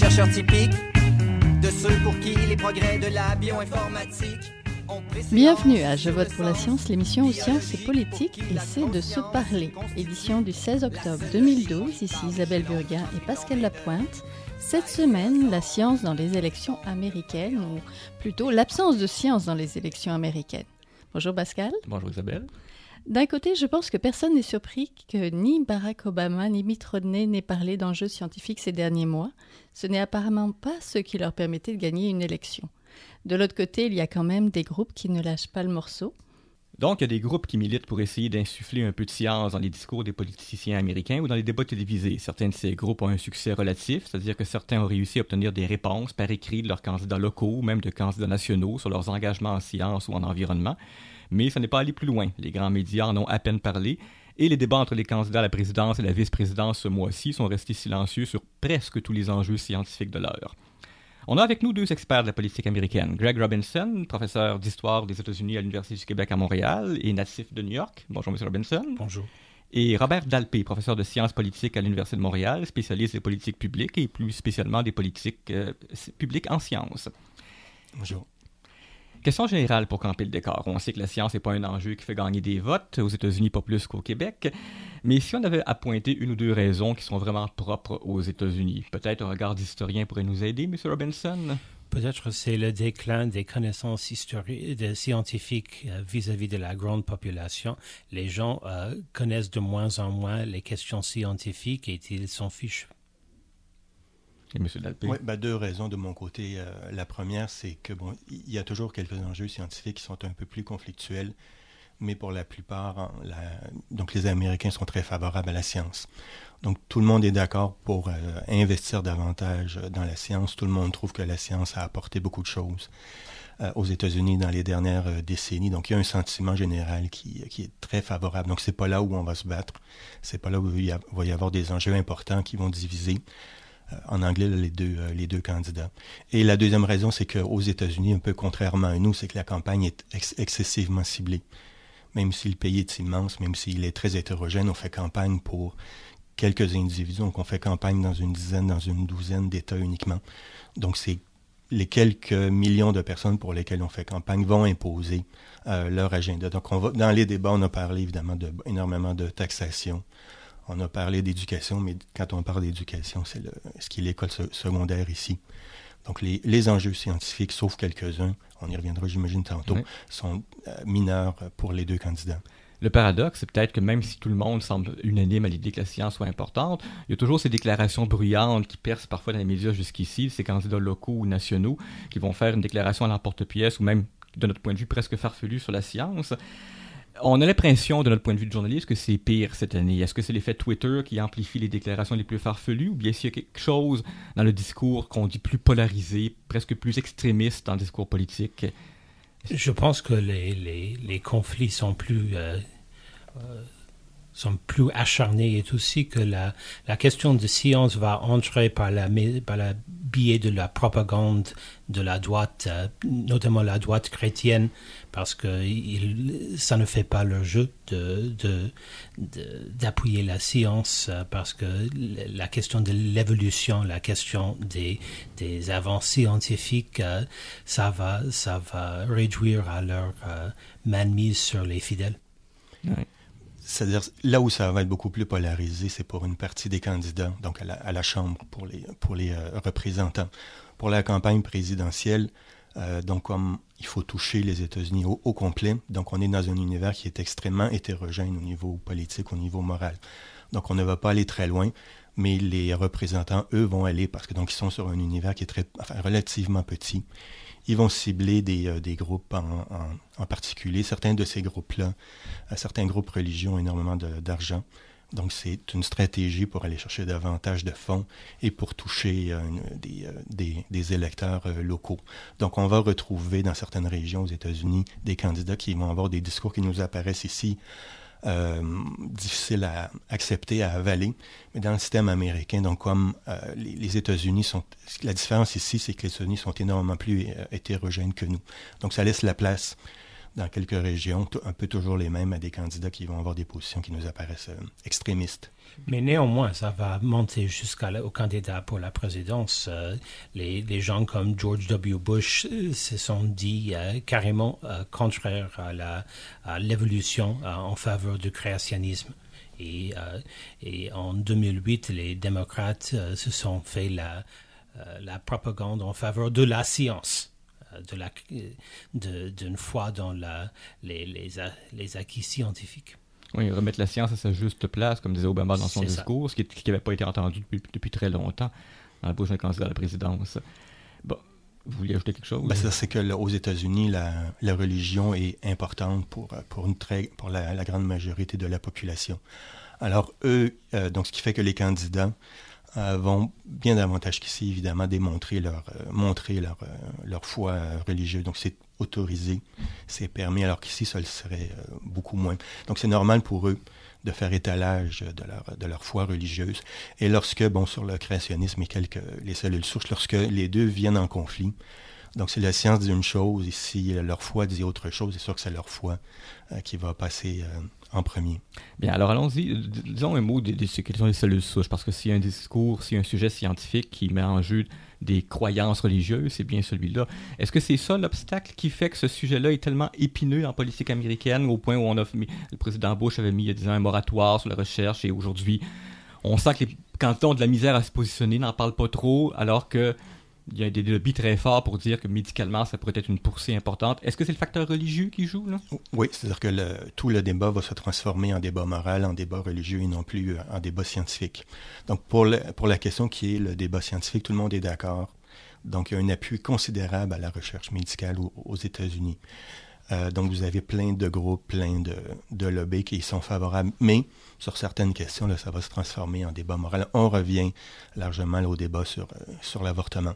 chercheur typique de ceux pour qui les progrès de la bioinformatique Bienvenue à Je vote pour la science, l'émission aux sciences et politiques, et c'est de se parler. Édition du 16 octobre 2012, ici Isabelle Burguin et Pascal Lapointe. Cette semaine, la science dans les élections américaines, ou plutôt l'absence de science dans les élections américaines. Bonjour Pascal. Bonjour Isabelle. D'un côté, je pense que personne n'est surpris que ni Barack Obama ni Mitt Romney n'aient parlé d'enjeux scientifiques ces derniers mois. Ce n'est apparemment pas ce qui leur permettait de gagner une élection. De l'autre côté, il y a quand même des groupes qui ne lâchent pas le morceau. Donc, il y a des groupes qui militent pour essayer d'insuffler un peu de science dans les discours des politiciens américains ou dans les débats télévisés. Certains de ces groupes ont un succès relatif, c'est-à-dire que certains ont réussi à obtenir des réponses par écrit de leurs candidats locaux ou même de candidats nationaux sur leurs engagements en science ou en environnement. Mais ça n'est pas allé plus loin. Les grands médias en ont à peine parlé. Et les débats entre les candidats à la présidence et la vice-présidence ce mois-ci sont restés silencieux sur presque tous les enjeux scientifiques de l'heure. On a avec nous deux experts de la politique américaine. Greg Robinson, professeur d'histoire des États-Unis à l'Université du Québec à Montréal et natif de New York. Bonjour, M. Robinson. Bonjour. Et Robert Dalpé, professeur de sciences politiques à l'Université de Montréal, spécialiste des politiques publiques et plus spécialement des politiques euh, publiques en sciences. Bonjour. Question générale pour camper le décor. On sait que la science n'est pas un enjeu qui fait gagner des votes, aux États-Unis pas plus qu'au Québec. Mais si on avait à pointer une ou deux raisons qui sont vraiment propres aux États-Unis, peut-être un regard d'historien pourrait nous aider, M. Robinson? Peut-être c'est le déclin des connaissances historiques, scientifiques euh, vis-à-vis de la grande population. Les gens euh, connaissent de moins en moins les questions scientifiques et ils s'en fichent Oui, ben, deux raisons de mon côté. Euh, la première, c'est que bon, il y a toujours quelques enjeux scientifiques qui sont un peu plus conflictuels, mais pour la plupart, donc les Américains sont très favorables à la science. Donc tout le monde est d'accord pour euh, investir davantage dans la science. Tout le monde trouve que la science a apporté beaucoup de choses euh, aux États-Unis dans les dernières décennies. Donc il y a un sentiment général qui, qui est très favorable. Donc c'est pas là où on va se battre. C'est pas là où il va y avoir des enjeux importants qui vont diviser. Euh, en anglais les deux, euh, les deux candidats. Et la deuxième raison, c'est qu'aux États-Unis, un peu contrairement à nous, c'est que la campagne est excessivement ciblée. Même si le pays est immense, même s'il est très hétérogène, on fait campagne pour quelques individus. Donc, on fait campagne dans une dizaine, dans une douzaine d'États uniquement. Donc, c'est les quelques millions de personnes pour lesquelles on fait campagne vont imposer euh, leur agenda. Donc, on va, dans les débats, on a parlé évidemment de, énormément de taxation, on a parlé d'éducation, mais quand on parle d'éducation, c'est ce qui est l'école secondaire ici. Donc les, enjeux scientifiques, sauf quelques-uns, on y reviendra j'imagine tantôt, sont euh, mineurs pour les deux candidats. Le paradoxe, c'est peut-être que même si tout le monde semble unanime à l'idée que la science soit importante, il y a toujours ces déclarations bruyantes qui percent parfois dans les médias jusqu'ici, ces candidats locaux ou nationaux qui vont faire une déclaration à l'emporte-pièce ou même, de notre point de vue, presque farfelue sur la science on a l'impression, de notre point de vue de journaliste, que c'est pire cette année. Est-ce que c'est l'effet Twitter qui amplifie les déclarations les plus farfelues, ou bien s'il y a quelque chose dans le discours qu'on dit plus polarisé, presque plus extrémiste dans le discours politique? Je pense que les, conflits sont plus euh, euh, sont plus acharnés. Et aussi que la, question de science va entrer par la, par la biais de la propagande de la droite, euh, notamment la droite chrétienne, parce que il, ça ne fait pas le jeu de, d'appuyer la science, euh, parce que la question de l'évolution, la question des, des avances scientifiques, euh, ça, va, ça va réduire à leur mainmise sur les fidèles. C'est-à-dire, là où ça va être beaucoup plus polarisé, c'est pour une partie des candidats, donc à la, Chambre, pour les, pour les euh, représentants. Pour la campagne présidentielle, euh, donc comme il faut toucher les États-Unis au, complet, donc on est dans un univers qui est extrêmement hétérogène au niveau politique, au niveau moral. Donc on ne va pas aller très loin, mais les représentants, eux, vont aller, parce que donc ils sont sur un univers qui est très, relativement petit ils vont cibler des, euh, groupes en, en, particulier. Certains de ces groupes-là, euh, certains groupes religieux ont énormément d'argent. Donc, c'est une stratégie pour aller chercher davantage de fonds et pour toucher euh, des, des, électeurs locaux. Donc, on va retrouver dans certaines régions aux États-Unis des candidats qui vont avoir des discours qui nous apparaissent ici euh, difficile à accepter, à avaler. Mais dans le système américain, donc comme euh, les, États-Unis sont... La différence ici, c'est que les États-Unis sont énormément plus euh, hétérogènes que nous. Donc ça laisse la place dans quelques régions, un peu toujours les mêmes, à des candidats qui vont avoir des positions qui nous apparaissent extrémistes. Mais néanmoins, ça va monter jusqu'au candidat pour la présidence. les, les, gens comme George W. Bush se sont dit carrément contraires à l'évolution en faveur du créationnisme. Et, et, en 2008, les démocrates se sont fait la, la propagande en faveur de la science d'une foi dans la, les, les, les, acquis scientifiques. Oui, remettre la science à sa juste place, comme disait Obama dans son discours, ce qui n'avait pas été entendu depuis, depuis, très longtemps dans la bouche d'un candidat à la présidence. Bon, vous vouliez ajouter quelque chose? Ben, c'est que aux États-Unis, la, la, religion est importante pour, pour, une très, pour la, la, grande majorité de la population. Alors, eux, euh, donc ce qui fait que les candidats euh, vont bien davantage qu'ici, évidemment, démontrer leur, euh, montrer leur, euh, leur foi religieuse. Donc, c'est autorisé, c'est permis, alors qu'ici, ça le serait beaucoup moins. Donc, c'est normal pour eux de faire étalage de leur, de leur foi religieuse. Et lorsque, bon, sur le créationnisme et quelques, les cellules souches, lorsque les deux viennent en conflit, donc c'est la science dit une chose, et si leur foi dit autre chose, c'est sûr que c'est leur foi qui va passer en premier. Bien, alors allons-y. Disons un mot de, ce sont les cellules souches, parce que s'il y a un discours, s'il y a un sujet scientifique qui met en jeu des croyances religieuses, c'est bien celui-là. Est-ce que c'est ça l'obstacle qui fait que ce sujet-là est tellement épineux en politique américaine, au point où on a le président Bush avait mis, il y a un moratoire sur la recherche, et aujourd'hui, on sent que les candidats ont de la misère à se positionner, n'en parlent pas trop, alors que il y a des lobbies très forts pour dire que médicalement, ça pourrait être une poussée importante. Est-ce que c'est le facteur religieux qui joue là? Oui, c'est-à-dire que tout le débat va se transformer en débat moral, en débat religieux et non plus euh, en débat scientifique. Donc pour, la question qui est le débat scientifique, tout le monde est d'accord. Donc il y a un appui considérable à la recherche médicale aux, États-Unis. Euh, donc vous avez plein de groupes, plein de, de lobbies qui y sont favorables. Mais sur certaines questions, ça va se transformer en débat moral. On revient largement au débat sur, euh, sur l'avortement.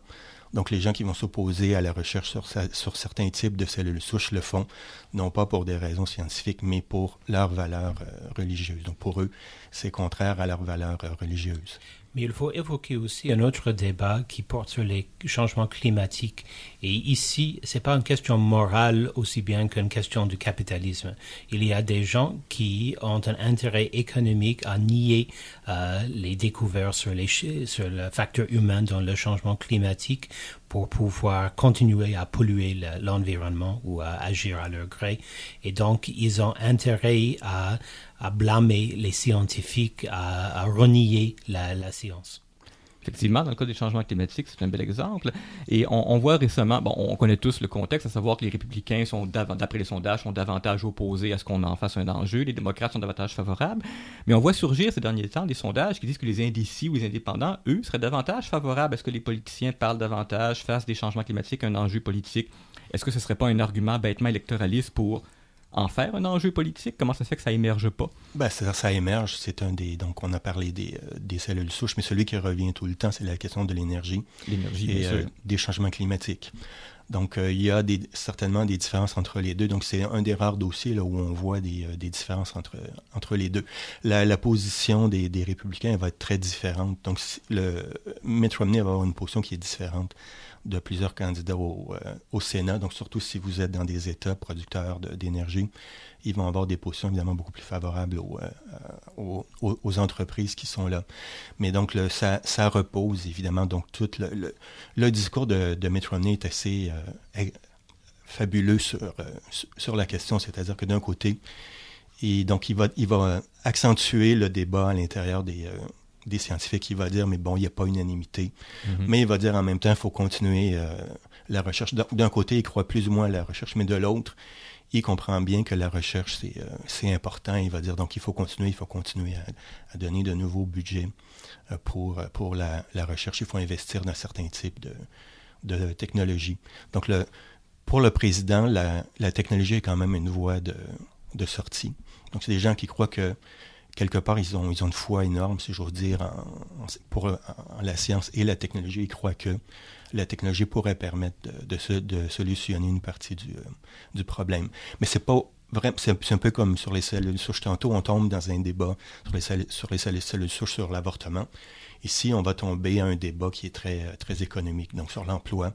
Donc, les gens qui vont s'opposer à la recherche sur, sur, certains types de cellules souches le font, non pas pour des raisons scientifiques, mais pour leurs valeurs euh, religieuses. Donc, pour eux, c'est contraire à leurs valeurs euh, religieuses. Mais il faut évoquer aussi un autre débat qui porte sur les changements climatiques. Et ici, ce n'est pas une question morale aussi bien qu'une question du capitalisme. Il y a des gens qui ont un intérêt économique à nier euh, les découvertes sur, les, sur le facteur humain dans le changement climatique pour pouvoir continuer à polluer l'environnement ou à agir à leur gré. Et donc, ils ont intérêt à à blâmer les scientifiques, à, renier la, science. Effectivement, dans le cas des changements climatiques, c'est un bel exemple. Et on, voit récemment, bon, on connaît tous le contexte, à savoir que les républicains sont, d'après les sondages, sont davantage opposés à ce qu'on en fasse un enjeu, les démocrates sont davantage favorables. Mais on voit surgir ces derniers temps des sondages qui disent que les indécis ou les indépendants, eux, seraient davantage favorables à ce que les politiciens parlent davantage, fassent des changements climatiques un enjeu politique? Est-ce que ce ne serait pas un argument bêtement électoraliste pour en faire un enjeu politique? Comment ça se fait que ça émerge pas? Ben, ça, ça émerge. C'est un des. Donc, on a parlé des, euh, des, cellules souches, mais celui qui revient tout le temps, c'est la question de l'énergie. L'énergie, et euh, des changements climatiques. Donc, euh, il y a des, certainement des différences entre les deux. Donc, c'est un des rares dossiers là, où on voit des, des différences entre, entre les deux. La, la position des, des, républicains va être très différente. Donc, le Mitt Romney va avoir une position qui est différente de plusieurs candidats au, euh, au, Sénat. Donc, surtout si vous êtes dans des États producteurs d'énergie, ils vont avoir des positions évidemment beaucoup plus favorables aux, euh, aux, entreprises qui sont là. Mais donc, ça, repose évidemment. Donc, tout le, discours de, de est assez euh, fabuleux sur, la question. C'est-à-dire que d'un côté, donc, il va accentuer le débat à l'intérieur des, des scientifiques, il va dire, mais bon, il n'y a pas unanimité. Mhm. Mais il va dire en même temps, il faut continuer euh, la recherche. D'un côté, il croit plus ou moins à la recherche, mais de l'autre, il comprend bien que la recherche, c'est euh, important. Il va dire, donc, il faut continuer, il faut continuer à, donner de nouveaux budgets euh, pour, pour la, la, recherche. Il faut investir dans certains types de, de technologies. Donc, le, pour le président, la, la technologie est quand même une voie de, de sortie. Donc, c'est des gens qui croient que quelque part, ils ont, ils ont une foi énorme, si j'ose dire, en, pour la science et la technologie. Ils croient que la technologie pourrait permettre de, de, de solutionner une partie du, euh, du problème. Mais c'est pas c'est un peu comme sur les cellules souches. Tantôt, on tombe dans un débat sur les, cellules, sur les cellules souches sur l'avortement. Ici, on va tomber à un débat qui est très, très économique, donc sur l'emploi.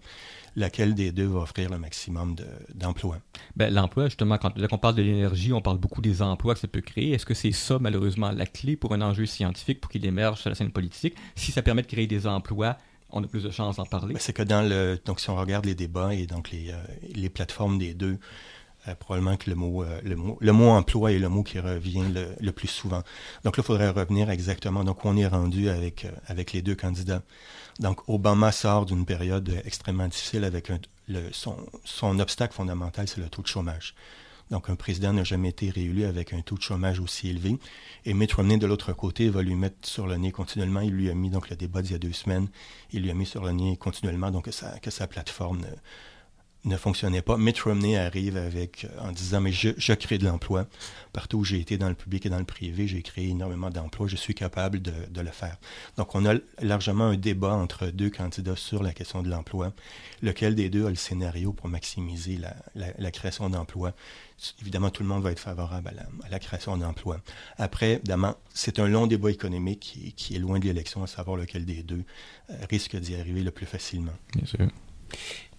Laquelle des deux va offrir le maximum d'emplois? ben, l'emploi, justement, quand, on parle de l'énergie, on parle beaucoup des emplois que ça peut créer. Est-ce que c'est ça, malheureusement, la clé pour un enjeu scientifique, pour qu'il émerge sur la scène politique? Si ça permet de créer des emplois, on a plus de chances d'en parler. Ben, c'est que dans le, donc si on regarde les débats et donc les, euh, les plateformes des deux, euh, probablement que le mot, euh, le mot, le mot emploi est le mot qui revient le, plus souvent. Donc là, il faudrait revenir exactement. Donc, on est rendu avec, avec les deux candidats. Donc, Obama sort d'une période extrêmement difficile avec le, son, son obstacle fondamental, c'est le taux de chômage. Donc, un président n'a jamais été réélu avec un taux de chômage aussi élevé. Et Mitt Romney, de l'autre côté, va lui mettre sur le nez continuellement. Il lui a mis, donc, le débat d'il y a deux semaines, il lui a mis sur le nez continuellement, donc, que sa, que sa plateforme fonctionnait pas. Mitt Romney arrive avec en disant mais je, crée de l'emploi partout où j'ai été dans le public et dans le privé, j'ai créé énormément d'emplois, je suis capable de, le faire. Donc on a largement un débat entre deux candidats sur la question de l'emploi, lequel des deux a le scénario pour maximiser la, création d'emplois? Évidemment, tout le monde va être favorable à la, création d'emplois. Après, évidemment, c'est un long débat économique qui, est loin de l'élection, à savoir lequel des deux euh, risque d'y arriver le plus facilement.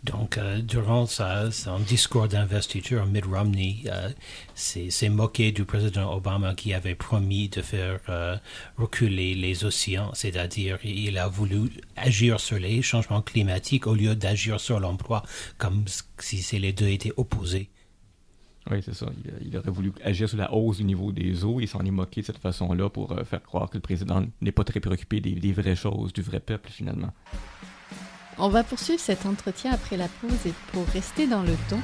Donc, euh, durant son discours d'investiture, Mitt Romney euh, s'est moqué du président Obama qui avait promis de faire euh, reculer les océans, c'est-à-dire il a voulu agir sur les changements climatiques au lieu d'agir sur l'emploi, comme si les deux étaient opposés. Oui, c'est ça. Il, aurait voulu agir sur la hausse du niveau des eaux. Il s'en est moqué de cette façon-là pour faire croire que le président n'est pas très préoccupé des vraies choses, du vrai peuple, finalement. On va poursuivre cet entretien après la pause et pour rester dans le ton,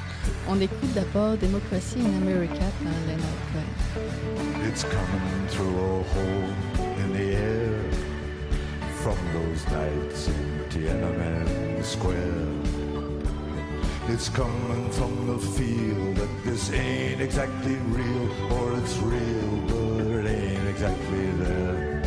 on écoute d'abord Democracy in America par Leonard Cohen. It's coming through a hole in the air from those nights in Tiananmen Square. It's coming from the feel that this ain't exactly real, or it's real, but it ain't exactly there.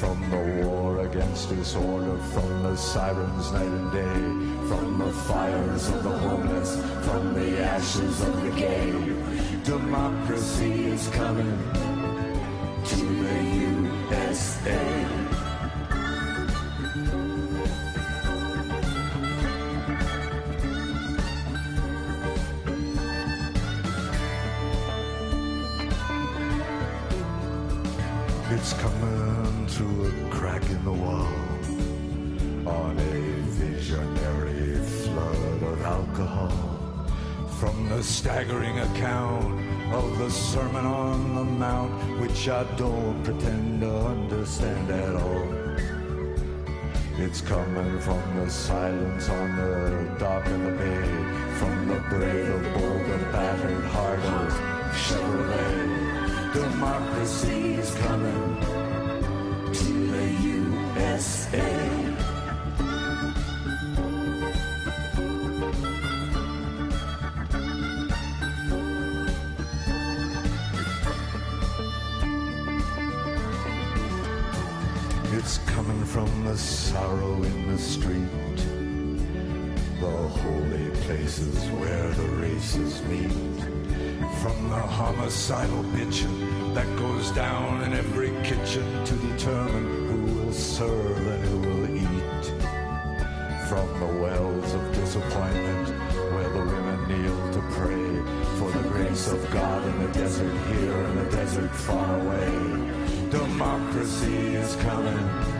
from the war against disorder, from the sirens night and day, from the fires of the homeless, from the ashes of the gay. Democracy is coming to the USA. It's coming to a crack in the wall on a visionary flood of alcohol. From the staggering account of the Sermon on the Mount, which I don't pretend to understand at all. It's coming from the silence on the dock of the bay, from the brave, the bold, the battered heart of Chevrolet. Democracy is coming from the sorrow in the street, the holy places where the races meet from the homicidal bitching that goes down in every kitchen to determine who will serve and who will eat. From the wells of disappointment where the women kneel to pray for the grace of God in the desert here and the desert far away. Democracy is coming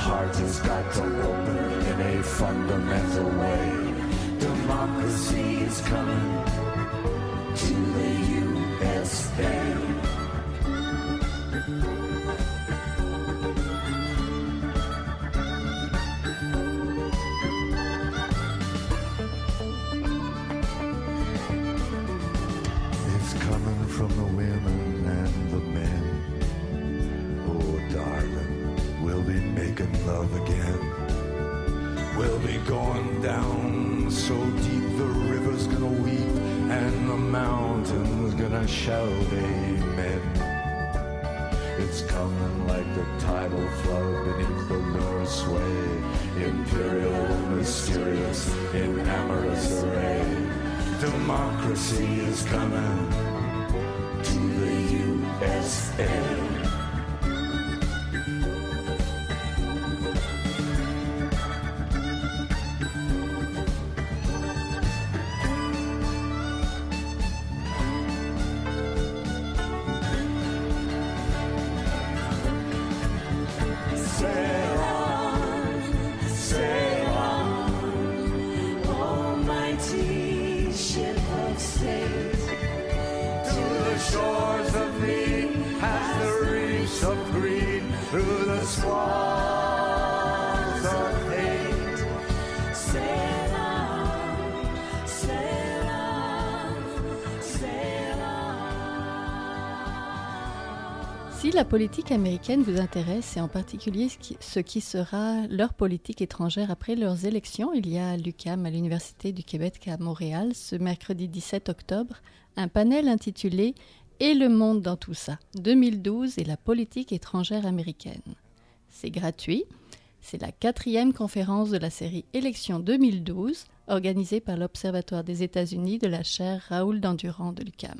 heart has got to open in a fundamental way. Democracy is coming to the USA. Shout amen. It's coming like the tidal flood beneath the lunar sway, imperial, mysterious, in amorous array. Democracy is coming to the USA. Si la politique américaine vous intéresse, et en particulier ce qui, sera leur politique étrangère après leurs élections, il y a à l'UQAM, à l'Université du Québec à Montréal, ce mercredi 17 octobre, un panel intitulé Et le monde dans tout ça, 2012 et la politique étrangère américaine. C'est gratuit. C'est la quatrième conférence de la série Élections 2012, organisée par l'Observatoire des États-Unis de la chaire Raoul Dandurand de l'UQAM.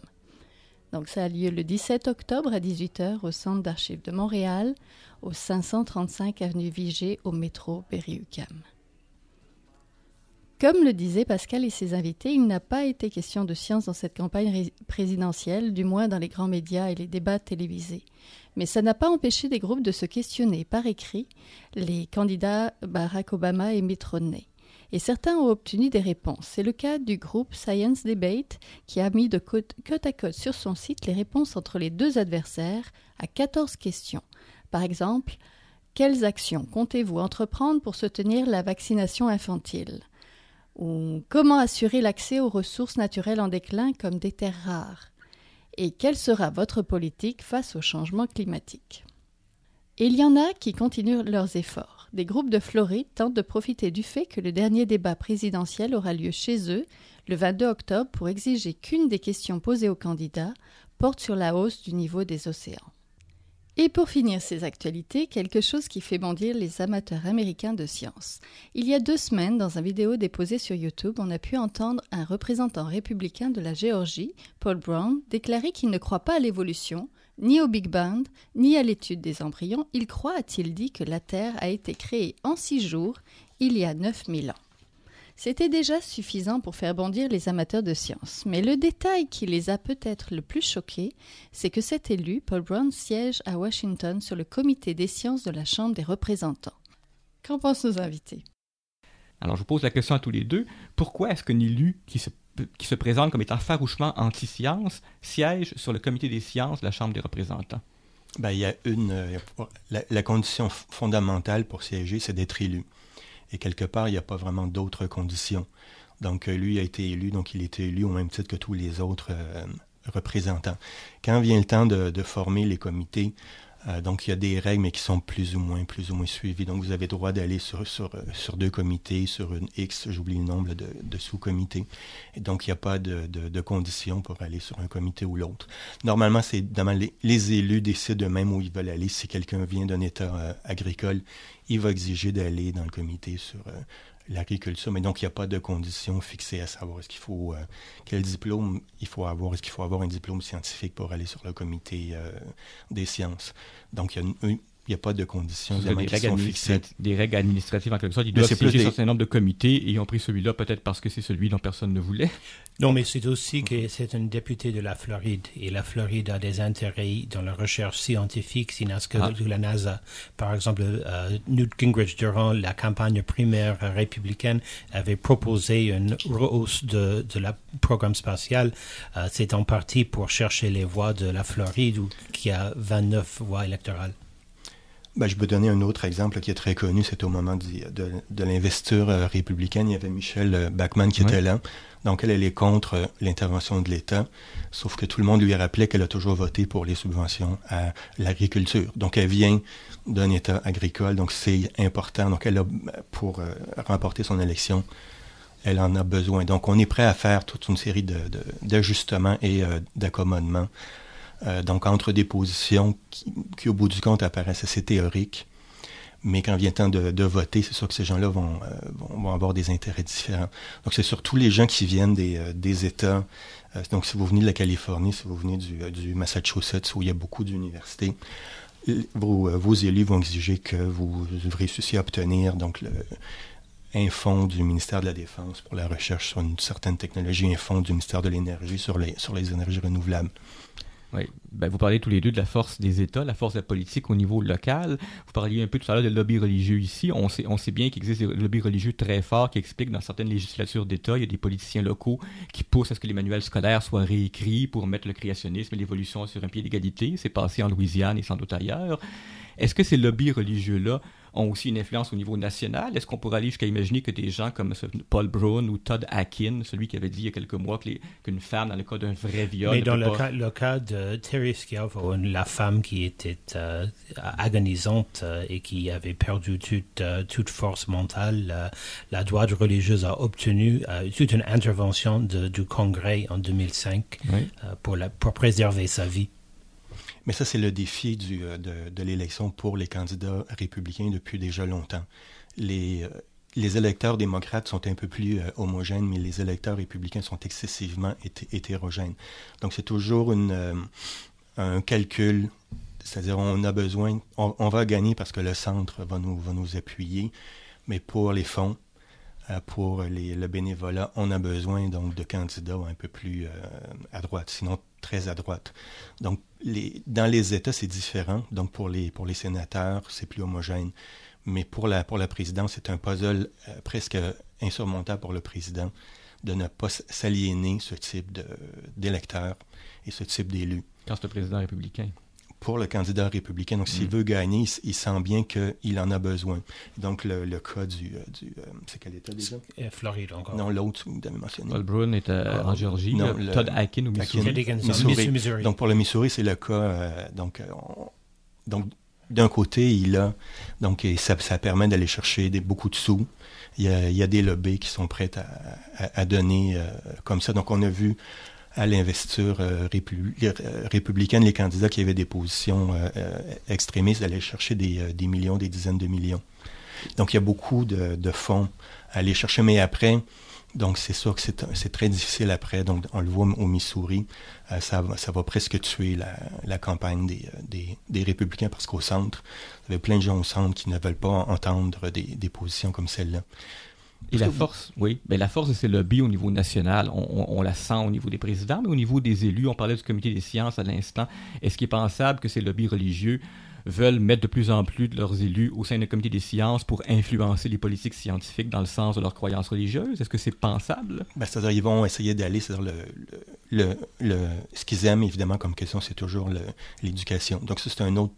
Donc ça a lieu le 17 octobre à 18h au Centre d'archives de Montréal, au 535 avenue Vigée, au métro Berry-UQAM. Comme le disait Pascal et ses invités, il n'a pas été question de science dans cette campagne ré- présidentielle, du moins dans les grands médias et les débats télévisés. Mais ça n'a pas empêché des groupes de se questionner par écrit, les candidats Barack Obama et Mitt Romney. Et certains ont obtenu des réponses. C'est le cas du groupe Science Debate qui a mis de côte, à côte sur son site les réponses entre les deux adversaires à 14 questions. Par exemple, quelles actions comptez-vous entreprendre pour soutenir la vaccination infantile? Ou comment assurer l'accès aux ressources naturelles en déclin comme des terres rares? Et quelle sera votre politique face au changement climatique? Il y en a qui continuent leurs efforts. Des groupes de Floride tentent de profiter du fait que le dernier débat présidentiel aura lieu chez eux le 22 octobre pour exiger qu'une des questions posées aux candidats porte sur la hausse du niveau des océans. Et pour finir ces actualités, quelque chose qui fait bondir les amateurs américains de science. Il y a deux semaines, dans une vidéo déposée sur YouTube, on a pu entendre un représentant républicain de la Géorgie, Paul Brown, déclarer qu'il ne croit pas à l'évolution, ni au Big Bang, ni à l'étude des embryons. Il croit, a-t-il dit, que la Terre a été créée en six jours, il y a 9000 ans. C'était déjà suffisant pour faire bondir les amateurs de science, mais le détail qui les a peut-être le plus choqués, c'est que cet élu, Paul Brown, siège à Washington sur le comité des sciences de la Chambre des représentants. Qu'en pensent nos invités? Alors, je vous pose la question à tous les deux. Pourquoi est-ce qu'un élu qui se, qui se présente comme étant farouchement anti-science siège sur le comité des sciences de la Chambre des représentants? Ben, il y a une. euh, la, condition fondamentale pour siéger, c'est d'être élu. Et quelque part, il n'y a pas vraiment d'autres conditions. Donc, euh, lui a été élu, donc il était élu au même titre que tous les autres euh, représentants. Quand vient le temps de, de former les comités, euh, donc il y a des règles, mais qui sont plus ou moins, plus ou moins suivies. Donc, vous avez droit d'aller sur, sur, deux comités, sur une X, j'oublie le nombre de, sous-comités. Donc, il n'y a pas de, conditions pour aller sur un comité ou l'autre. Normalement, c'est les élus décident eux-mêmes où ils veulent aller. Si quelqu'un vient d'un État euh, agricole, il va exiger d'aller dans le comité sur euh, l'agriculture, mais donc il n'y a pas de conditions fixées à savoir est-ce qu'il faut quel diplôme il faut avoir, est-ce qu'il faut avoir un diplôme scientifique pour aller sur le comité des sciences? Donc il y a une, il n'y a pas de conditions des règles, des règles administratives en quelque sorte. Ils doivent siéger un certain nombre de comités et ils ont pris celui-là peut-être parce que c'est celui dont personne ne voulait. Non, mais c'est aussi que c'est un député de la Floride et la Floride a des intérêts dans la recherche scientifique, sinon que ah. la NASA. Par exemple, euh, Newt Gingrich, durant la campagne primaire républicaine, avait proposé une rehausse de, de la programme spatial. Euh, c'est en partie pour chercher les voix de la Floride qui a 29 voix électorales. Ben, je peux donner un autre exemple qui est très connu. C'est au moment de, de l'investiture euh, républicaine. Il y avait Michelle euh, Bachmann qui était là. Donc, elle, elle est contre euh, l'intervention de l'État. Sauf que tout le monde lui a rappelé qu'elle a toujours voté pour les subventions à l'agriculture. Donc, elle vient d'un État agricole. Donc, c'est important. Donc, elle a, pour remporter son élection, elle en a besoin. Donc, on est prêt à faire toute une série d'ajustements et d'accommodements euh, donc, entre des positions qui, au bout du compte, apparaissent assez théoriques, mais quand vient le temps de, voter, c'est sûr que ces gens-là euh, vont, avoir des intérêts différents. Donc, c'est surtout les gens qui viennent des, euh, États. donc, si vous venez de la Californie, si vous venez du, Massachusetts, où il y a beaucoup d'universités, vos, élus vont exiger que vous réussissiez à obtenir donc un fonds du ministère de la Défense pour la recherche sur une certaine technologie, un fonds du ministère de l'Énergie sur les énergies renouvelables. Oui. Ben, vous parlez tous les deux de la force des États, la force de la politique au niveau local. Vous parliez un peu tout à l'heure de lobby religieux ici. On sait, bien qu'il existe des lobbies religieux très forts qui expliquent dans certaines législatures d'État, il y a des politiciens locaux qui poussent à ce que les manuels scolaires soient réécrits pour mettre le créationnisme et l'évolution sur un pied d'égalité. C'est passé en Louisiane et sans doute ailleurs. Est-ce que ces lobbies religieux-là ont aussi une influence au niveau national? Est-ce qu'on pourrait aller jusqu'à imaginer que des gens comme Paul Brown ou Todd Akin, celui qui avait dit il y a quelques mois qu'une femme, dans le cas d'un vrai viol... Mais dans le, cas, le, cas, de Terry Schiavo, la femme qui était euh, agonisante euh, et qui avait perdu toute, euh, toute force mentale, la droite religieuse a obtenu toute une intervention du Congrès en 2005 pour, la, pour préserver sa vie. Mais ça, c'est le défi du, euh, de, de l'élection pour les candidats républicains depuis déjà longtemps. Les, euh, électeurs démocrates sont un peu plus euh, homogènes, mais les électeurs républicains sont excessivement hétérogènes. Donc, c'est toujours un calcul, c'est-à-dire on a besoin, on, va gagner parce que le centre va nous, va nous appuyer, mais pour les fonds, pour les, le bénévolat, on a besoin donc de candidats un peu plus à droite. Sinon, très à droite. Donc, dans les États, c'est différent. Donc, pour les, pour les sénateurs, c'est plus homogène. Mais pour la, pour la présidence, c'est un puzzle euh, presque insurmontable pour le président de ne pas s'aliéner ce type d'électeurs et ce type d'élus. Quand c'est le président républicain pour le candidat républicain. Donc, s'il mm. veut gagner, il, sent bien qu'il en a besoin. Donc, le, cas du... Euh, du euh, c'est quel État déjà? Euh, Floride encore. Non, l'autre, vous avez mentionné. Paul Brown est ah, en Géorgie. Non, Todd Akin au Missouri. Missouri. Donc, pour le Missouri, c'est le cas... donc, donc d'un côté, il a... Donc, ça, ça permet d'aller chercher des, beaucoup de sous. Il y, a, il y, a, des lobbies qui sont prêts à, à, donner comme ça. Donc, on a vu à l'investiture euh, euh, républicaine, les candidats qui avaient des positions euh, extrémistes allaient chercher des, millions, des dizaines de millions. Donc il y a beaucoup de, fonds à aller chercher, mais après, donc c'est sûr que c'est très difficile après. Donc on le voit au Missouri, ça, va, presque tuer la, campagne des, républicains parce qu'au centre, il y avait plein de gens au centre qui ne veulent pas entendre des positions comme celle-là. Et la force, oui, mais la force de ces lobbies au niveau national, on, la sent au niveau des présidents, mais au niveau des élus, on parlait du comité des sciences à l'instant. Est-ce qu'il est pensable que ces lobbies religieux veulent mettre de plus en plus de leurs élus au sein d'un comité des sciences pour influencer les politiques scientifiques dans le sens de leurs croyances religieuses? Est-ce que c'est pensable? Ben, c'est-à-dire ils vont essayer d'aller, c'est-à-dire le, le, le, ce qu'ils aiment évidemment comme question, c'est toujours l'éducation. Donc ça, c'est un autre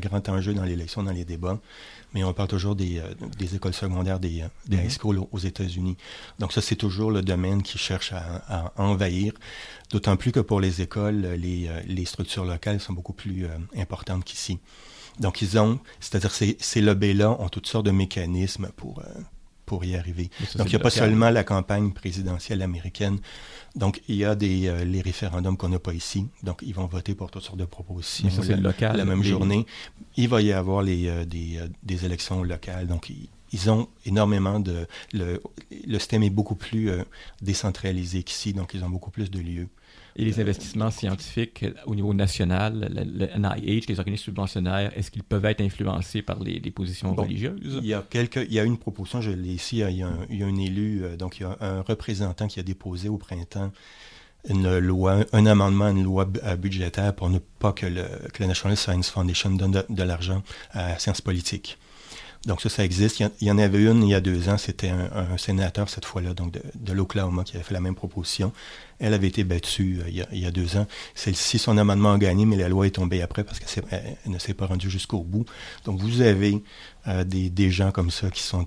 grand enjeu dans l'élection, dans les débats mais on parle toujours des, euh, des écoles secondaires, des, euh, high mhm. schools aux États-Unis. Donc ça, c'est toujours le domaine qui cherche à, envahir, d'autant plus que pour les écoles, les, euh, les structures locales sont beaucoup plus importantes qu'ici. Donc ils ont, c'est-à-dire ces, ces lobbies-là ont toutes sortes de mécanismes pour, pour y arriver. Donc, il n'y a pas seulement la campagne présidentielle américaine. Donc, il y a des, euh, les référendums qu'on n'a pas ici. Donc, ils vont voter pour toutes sortes de propositions ça, la, local, la même journée. Il va y avoir les, euh, des, euh, des, élections locales. Donc, ils ont énormément de... Le, le système est beaucoup plus décentralisé qu'ici, donc ils ont beaucoup plus de lieux. Et les investissements scientifiques au niveau national, le, NIH, les organismes subventionnaires, est-ce qu'ils peuvent être influencés par les, positions religieuses? Il y a quelques, il y a une proposition, je l'ai ici, il y, a un, il y a un élu, euh, donc il y a un représentant qui a déposé au printemps une loi, un amendement une loi euh, budgétaire pour ne pas que, le, que la National Science Foundation donne de, l'argent à la science politique. Donc ça, ça existe. Il y, en avait une il y a deux ans, c'était un, sénateur cette fois-là, donc de, l'Oklahoma, qui avait fait la même proposition. Elle avait été battue euh, il, y a, deux ans. Celle-ci, son amendement a gagné, mais la loi est tombée après parce qu'elle ne s'est pas rendue jusqu'au bout. Donc vous avez euh, des, gens comme ça qui sont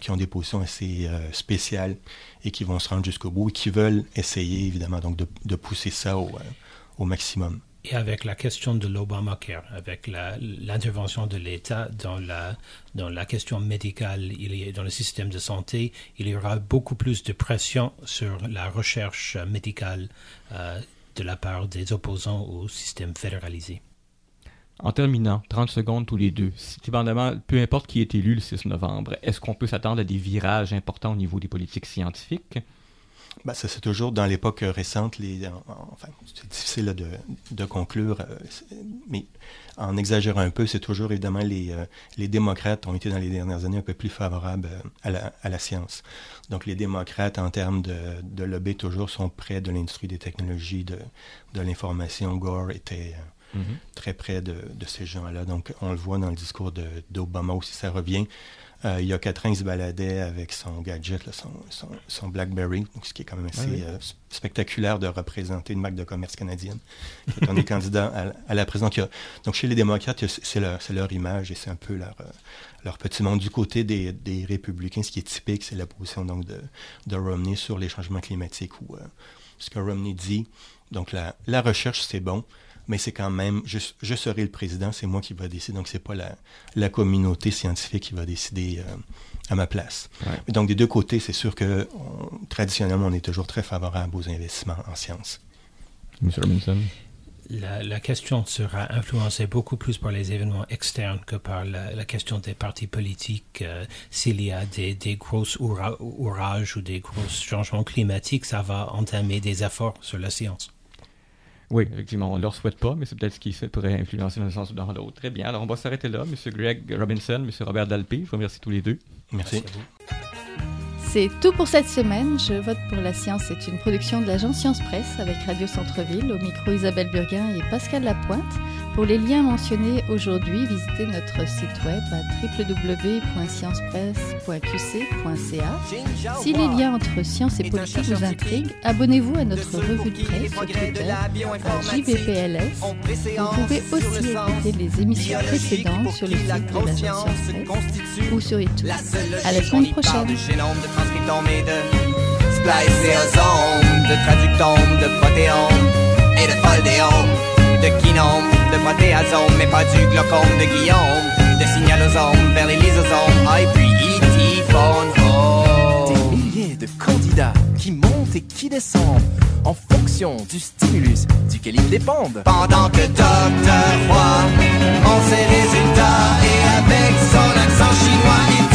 qui ont des positions assez spéciales et qui vont se rendre jusqu'au bout et qui veulent essayer évidemment donc de, pousser ça euh, au, maximum. Et avec la question de l'Obamacare, avec l'intervention de l'État dans la, question médicale, il dans le système de santé, il y aura beaucoup plus de pression sur la recherche médicale euh, de la part des opposants au système fédéralisé. En terminant, 30 secondes tous les deux, peu importe qui est élu le 6 novembre, est-ce qu'on peut s'attendre à des virages importants au niveau des politiques scientifiques? Ben, ça, c'est toujours dans l'époque récente, les, enfin, c'est difficile de, de, conclure, euh, mais en exagérant un peu, c'est toujours évidemment les, euh, les démocrates ont été dans les dernières années un peu plus favorables euh, à la, à la science. Donc les démocrates, en termes de, de lobby, toujours sont près de l'industrie des technologies, de, de l'information. Gore était Mhm. très près de, ces gens-là. Donc, on le voit dans le discours d'Obama aussi, ça revient. Euh, il y a quatre ans, il se baladait avec son gadget, son, BlackBerry, ce qui est quand même assez euh, spectaculaire de représenter une marque de commerce canadienne, quand on est candidat à, la présidence. donc, chez les démocrates, c'est leur, image et c'est un peu leur, euh, leur petit monde. Du côté des, républicains, ce qui est typique, c'est la position donc, de, de Romney sur les changements climatiques ou ce que Romney dit. Donc, la, la recherche, c'est bon mais c'est quand même, je, je, serai le président, c'est moi qui va décider, donc c'est pas la, la, communauté scientifique qui va décider euh, à ma place. Donc des deux côtés, c'est sûr que traditionnellement, on est toujours très favorable aux investissements en sciences. M. Robinson? La, la, question sera influencée beaucoup plus par les événements externes que par la, la question des partis politiques. Euh, s'il y a des, des grosses orages ou des gros changements climatiques, ça va entamer des efforts sur la science. Oui, effectivement, on ne leur souhaite pas, mais c'est peut-être ce qui pourrait influencer dans un sens ou dans l'autre. Très bien, alors on va s'arrêter là. Monsieur Greg Robinson, Monsieur Robert Dalpé, je vous remercie tous les deux. Merci. C'est tout pour cette semaine. Je vote pour la science. C'est une production de l'agence Science Presse avec Radio Centre-Ville, au micro Isabelle Burguin et Pascal Lapointe. Pour les liens mentionnés aujourd'hui, visitez notre site web à www.sciencepresse.qc.ca. Si les liens entre science et politique vous intriguent, abonnez-vous à notre revue de presse sur Twitter à JVPLS. Vous pouvez aussi écouter les émissions précédentes sur le site de l'agence Science Presse ou sur YouTube. À la semaine prochaine. et de de kinome, de protéasome, mais pas du glaucome de Guillaume, de signalosome vers les lysosomes, ah, et puis itiphone. Oh. Des milliers de candidats qui montent et qui descendent en fonction du stimulus duquel ils dépendent. Pendant que Docteur Roy, en ses résultats et avec son accent chinois, il